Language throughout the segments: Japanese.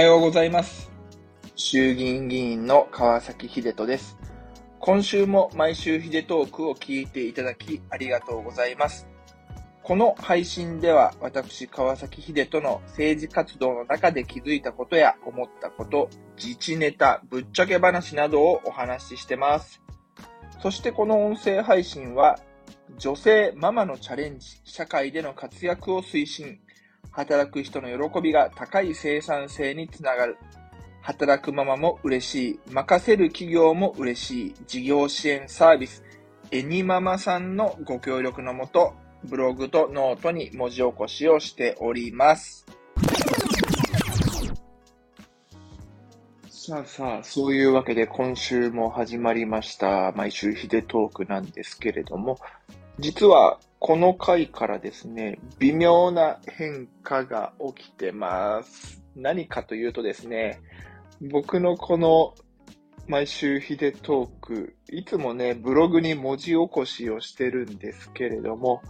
はようございます。衆議院議員の川崎秀人です。今週も毎週秀トークを聞いていただきありがとうございます。この配信では私川崎秀人の政治活動の中で気づいたことや思ったこと、自治ネタ、ぶっちゃけ話などをお話ししてます。そしてこの音声配信は女性ママのチャレンジ、社会での活躍を推進、働く人の喜びが高い生産性につながる。働くママも嬉しい。任せる企業も嬉しい。事業支援サービス。エニママさんのご協力のもと、ブログとノートに文字起こしをしております。さあさあ、そういうわけで今週も始まりました。毎週ヒデトークなんですけれども、実はこの回からですね、微妙な変化が起きてます。何かというとですね、僕のこの毎週ヒデトーク、いつもね、ブログに文字起こしをしてるんですけれども、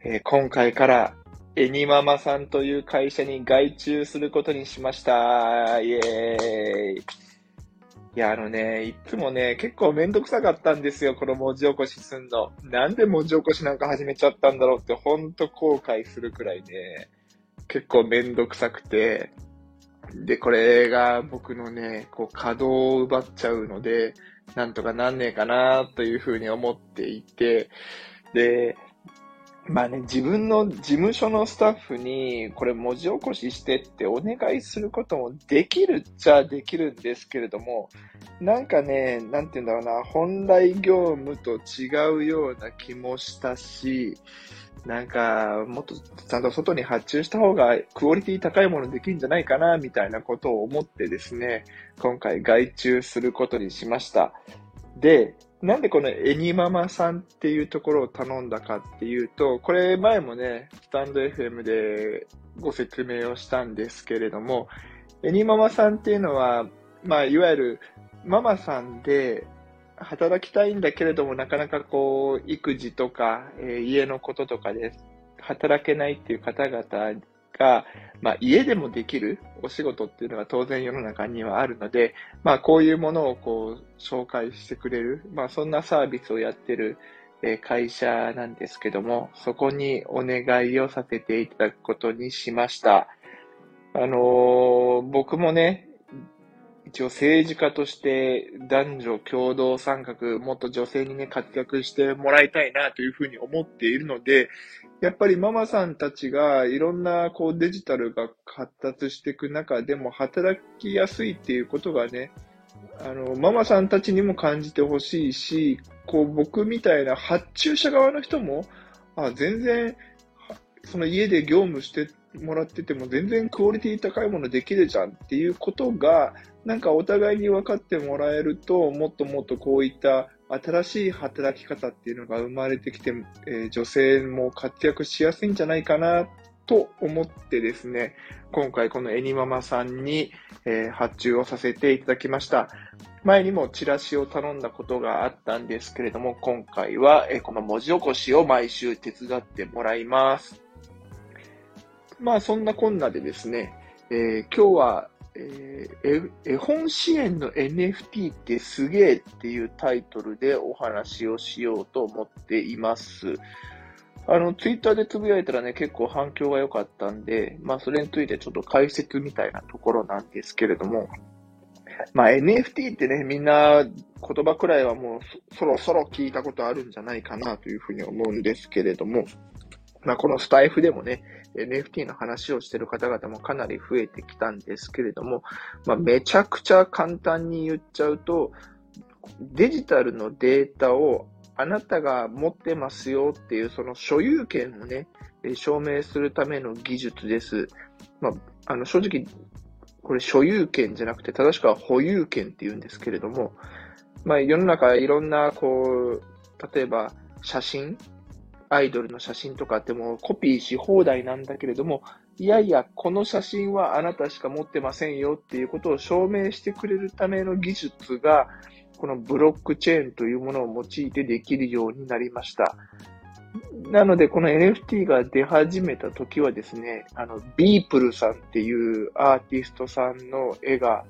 えー、今回からエニママさんという会社に外注することにしました。イェーイ。いや、あのね、いつもね、結構めんどくさかったんですよ、この文字起こしすんの。なんで文字起こしなんか始めちゃったんだろうって、ほんと後悔するくらいね、結構めんどくさくて。で、これが僕のね、こう稼働を奪っちゃうので、なんとかなんねえかなというふうに思っていて、で、まあね、自分の事務所のスタッフに、これ文字起こししてってお願いすることもできるっちゃできるんですけれども、なんかね、なんて言うんだろうな、本来業務と違うような気もしたし、なんか、もっとちゃんと外に発注した方がクオリティ高いものできるんじゃないかな、みたいなことを思ってですね、今回外注することにしました。で、なんでこのエニママさんっていうところを頼んだかっていうと、これ前もね、スタンド FM でご説明をしたんですけれども、エニママさんっていうのは、まあ、いわゆるママさんで働きたいんだけれども、なかなかこう、育児とか、えー、家のこととかで働けないっていう方々が、まあ、家でもできるお仕事っていうのが当然世の中にはあるので、まあ、こういうものをこう紹介してくれる、まあ、そんなサービスをやってる会社なんですけども、そこにお願いをさせていただくことにしました。あのー、僕もね、一応政治家として男女共同参画、もっと女性にね、活躍してもらいたいなというふうに思っているので、やっぱりママさんたちがいろんなこうデジタルが発達していく中でも働きやすいっていうことがね、あの、ママさんたちにも感じてほしいし、こう僕みたいな発注者側の人も、あ、全然、その家で業務してもらってても全然クオリティ高いものできるじゃんっていうことが、なんかお互いに分かってもらえると、もっともっとこういった新しい働き方っていうのが生まれてきて、えー、女性も活躍しやすいんじゃないかなと思ってですね、今回このエニママさんに、えー、発注をさせていただきました。前にもチラシを頼んだことがあったんですけれども、今回は、えー、この文字起こしを毎週手伝ってもらいます。まあそんなこんなでですね、えー、今日はえー、絵本支援の NFT ってすげえっていうタイトルでお話をしようと思っています。あの、ツイッターでつぶやいたらね、結構反響が良かったんで、まあ、それについてちょっと解説みたいなところなんですけれども、まあ、NFT ってね、みんな言葉くらいはもうそろそろ聞いたことあるんじゃないかなというふうに思うんですけれども、まあ、このスタイフでもね、NFT の話をしている方々もかなり増えてきたんですけれども、まあ、めちゃくちゃ簡単に言っちゃうと、デジタルのデータをあなたが持ってますよっていうその所有権をね、証明するための技術です。まあ、あの正直、これ所有権じゃなくて正しくは保有権って言うんですけれども、まあ世の中いろんなこう、例えば写真アイドルの写真とかってもコピーし放題なんだけれども、いやいや、この写真はあなたしか持ってませんよっていうことを証明してくれるための技術が、このブロックチェーンというものを用いてできるようになりました。なので、この NFT が出始めた時はですね、あの、ビープルさんっていうアーティストさんの絵が、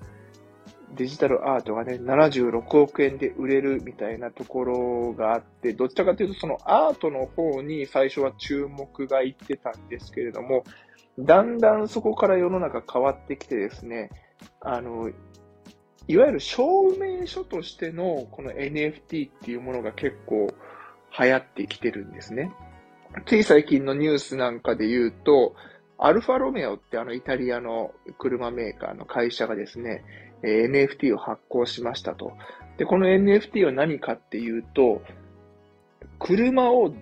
デジタルアートがね、76億円で売れるみたいなところがあって、どちらかというとそのアートの方に最初は注目がいってたんですけれども、だんだんそこから世の中変わってきてですね、あの、いわゆる証明書としてのこの NFT っていうものが結構流行ってきてるんですね。つい最近のニュースなんかで言うと、アルファロメオってあのイタリアの車メーカーの会社がですね、え NFT を発行しましたと。で、この NFT は何かっていうと、車を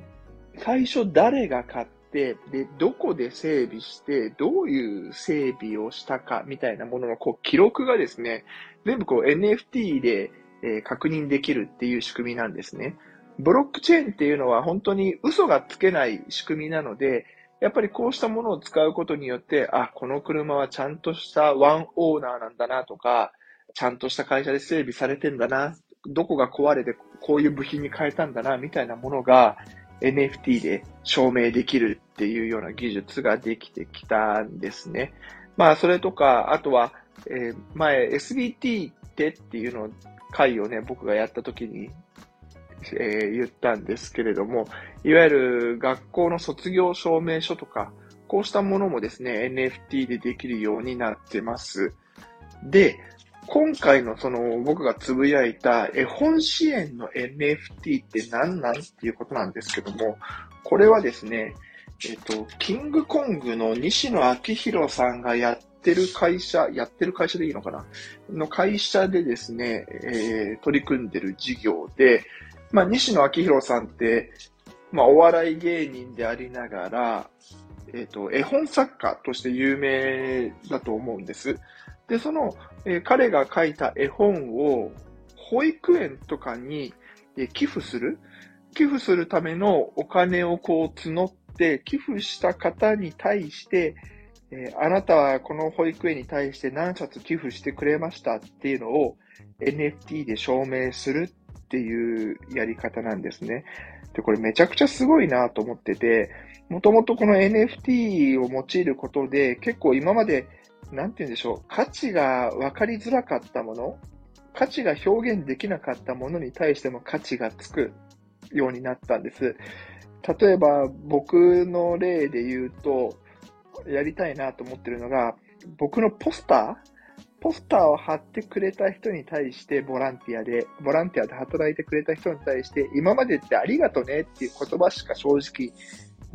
最初誰が買って、で、どこで整備して、どういう整備をしたかみたいなもののこう記録がですね、全部こう NFT で、えー、確認できるっていう仕組みなんですね。ブロックチェーンっていうのは本当に嘘がつけない仕組みなので、やっぱりこうしたものを使うことによって、あ、この車はちゃんとしたワンオーナーなんだなとか、ちゃんとした会社で整備されてんだな、どこが壊れてこういう部品に変えたんだな、みたいなものが NFT で証明できるっていうような技術ができてきたんですね。まあ、それとか、あとは、えー、前 SBT ってっていうのを、回をね、僕がやった時にえー、言ったんですけれども、いわゆる学校の卒業証明書とか、こうしたものもですね、NFT でできるようになってます。で、今回のその僕がつぶやいた絵本支援の NFT って何なんっていうことなんですけども、これはですね、えっ、と、キングコングの西野昭弘さんがやってる会社、やってる会社でいいのかな？の会社でですね、えー、取り組んでる事業で、まあ、西野昭弘さんって、まあ、お笑い芸人でありながら、えっ、ー、と、絵本作家として有名だと思うんです。で、その、えー、彼が書いた絵本を保育園とかに、えー、寄付する？寄付するためのお金をこう募って、寄付した方に対して、えー、あなたはこの保育園に対して何冊寄付してくれましたっていうのを NFT で証明するっていうやり方なんですね。で、これめちゃくちゃすごいなと思ってて、もともとこの NFT を用いることで、結構今まで、なんて言うんでしょう、価値が分かりづらかったもの、価値が表現できなかったものに対しても価値がつくようになったんです。例えば、僕の例で言うと、やりたいなと思ってるのが、僕のポスターポスターを貼ってくれた人に対してボランティアで、ボランティアで働いてくれた人に対して、今までってありがとねっていう言葉しか正直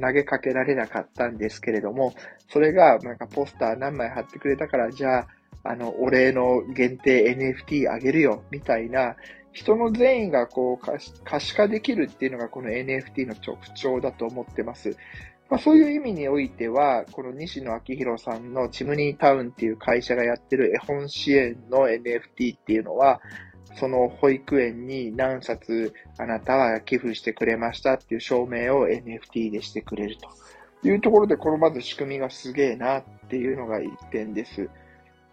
投げかけられなかったんですけれども、それがなんかポスター何枚貼ってくれたから、じゃあ、あの、お礼の限定 NFT あげるよ、みたいな、人の善意がこう可視化できるっていうのがこの NFT の特徴だと思ってます。まあ、そういう意味においては、この西野昭弘さんのチムニータウンっていう会社がやってる絵本支援の NFT っていうのは、その保育園に何冊あなたは寄付してくれましたっていう証明を NFT でしてくれるというところで、このまず仕組みがすげえなっていうのが一点です。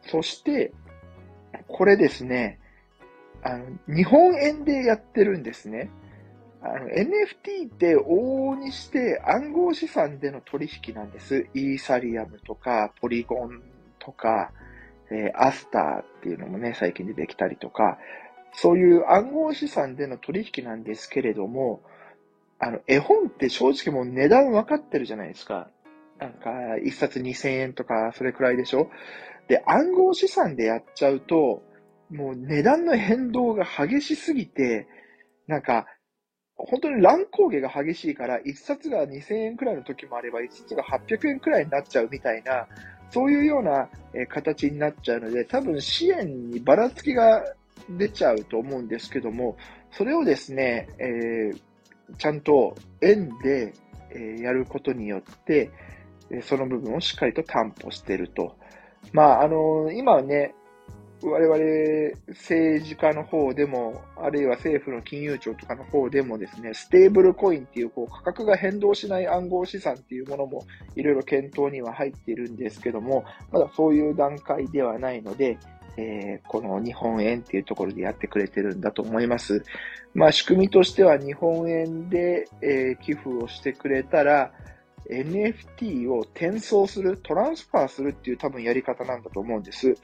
そして、これですね、あの、日本円でやってるんですね。あの、NFT って往々にして暗号資産での取引なんです。イーサリアムとか、ポリゴンとか、えー、アスターっていうのもね、最近出てきたりとか、そういう暗号資産での取引なんですけれども、あの、絵本って正直もう値段分かってるじゃないですか。なんか、一冊2000円とか、それくらいでしょで、暗号資産でやっちゃうと、もう値段の変動が激しすぎて、なんか、本当に乱高下が激しいから、1冊が2000円くらいの時もあれば、1冊が800円くらいになっちゃうみたいな、そういうような形になっちゃうので、多分支援にばらつきが出ちゃうと思うんですけども、それをですね、えー、ちゃんと円で、やることによって、その部分をしっかりと担保していると。まあ、あの今はね、我々政治家の方でも、あるいは政府の金融庁とかの方でもですね、ステーブルコインっていうこう価格が変動しない暗号資産っていうものもいろいろ検討には入っているんですけども、まだそういう段階ではないので、えー、この日本円っていうところでやってくれてるんだと思います。まあ仕組みとしては日本円で、えー、寄付をしてくれたら、NFT を転送する、トランスファーするっていう多分やり方なんだと思うんです。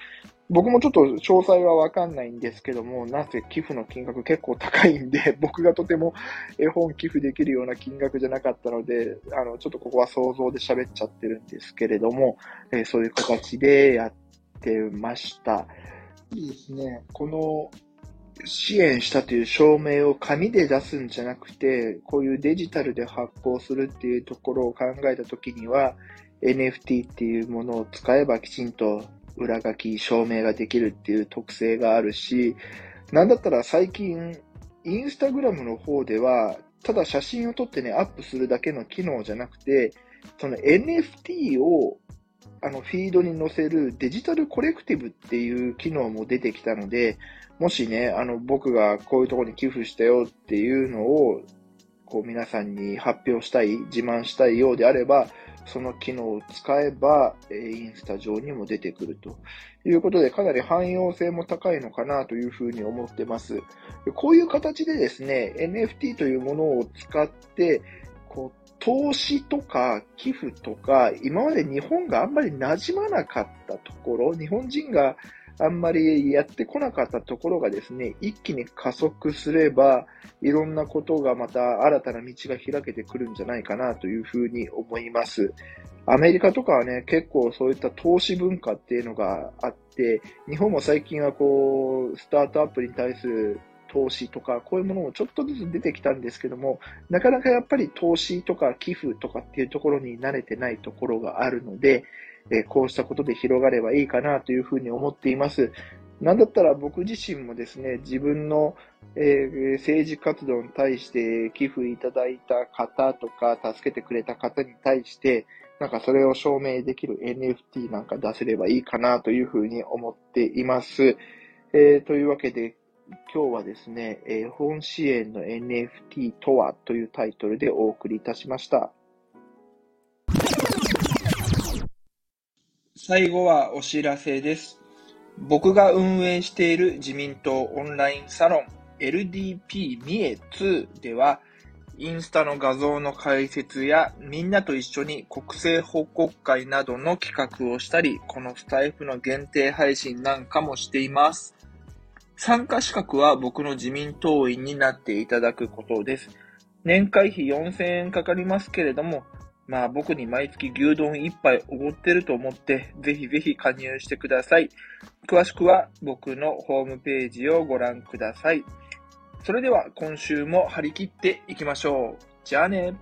僕もちょっと詳細はわかんないんですけども、なぜ寄付の金額結構高いんで、僕がとても絵本寄付できるような金額じゃなかったので、あの、ちょっとここは想像で喋っちゃってるんですけれども、えー、そういう形でやってました。いいですね。この支援したという証明を紙で出すんじゃなくて、こういうデジタルで発行するっていうところを考えたときには、NFT っていうものを使えばきちんと裏書き、証明ができるっていう特性があるし、なんだったら最近、インスタグラムの方では、ただ写真を撮ってね、アップするだけの機能じゃなくて、その NFT をあのフィードに載せるデジタルコレクティブっていう機能も出てきたので、もしね、あの僕がこういうところに寄付したよっていうのを、こう皆さんに発表したい、自慢したいようであれば、その機能を使えば、インスタ上にも出てくるということで、かなり汎用性も高いのかなというふうに思ってます。こういう形でですね、NFT というものを使って、こう、投資とか寄付とか、今まで日本があんまり馴染まなかったところ、日本人があんまりやってこなかったところがですね、一気に加速すれば、いろんなことがまた新たな道が開けてくるんじゃないかなというふうに思います。アメリカとかはね、結構そういった投資文化っていうのがあって、日本も最近はこう、スタートアップに対する投資とか、こういうものもちょっとずつ出てきたんですけども、なかなかやっぱり投資とか寄付とかっていうところに慣れてないところがあるので、えこうしたことで広がればいいかなというふうに思っています。なんだったら僕自身もですね、自分の、え、政治活動に対して寄付いただいた方とか、助けてくれた方に対して、なんかそれを証明できる NFT なんか出せればいいかなというふうに思っています。えー、というわけで、今日はですね、えー、本支援の NFT とはというタイトルでお送りいたしました。最後はお知らせです。僕が運営している自民党オンラインサロン LDP ミエ2では、インスタの画像の解説やみんなと一緒に国政報告会などの企画をしたり、このスタイフの限定配信なんかもしています。参加資格は僕の自民党員になっていただくことです。年会費4000円かかりますけれども、まあ僕に毎月牛丼1杯おごってると思って、ぜひぜひ加入してください。詳しくは僕のホームページをご覧ください。それでは今週も張り切っていきましょう。じゃあね。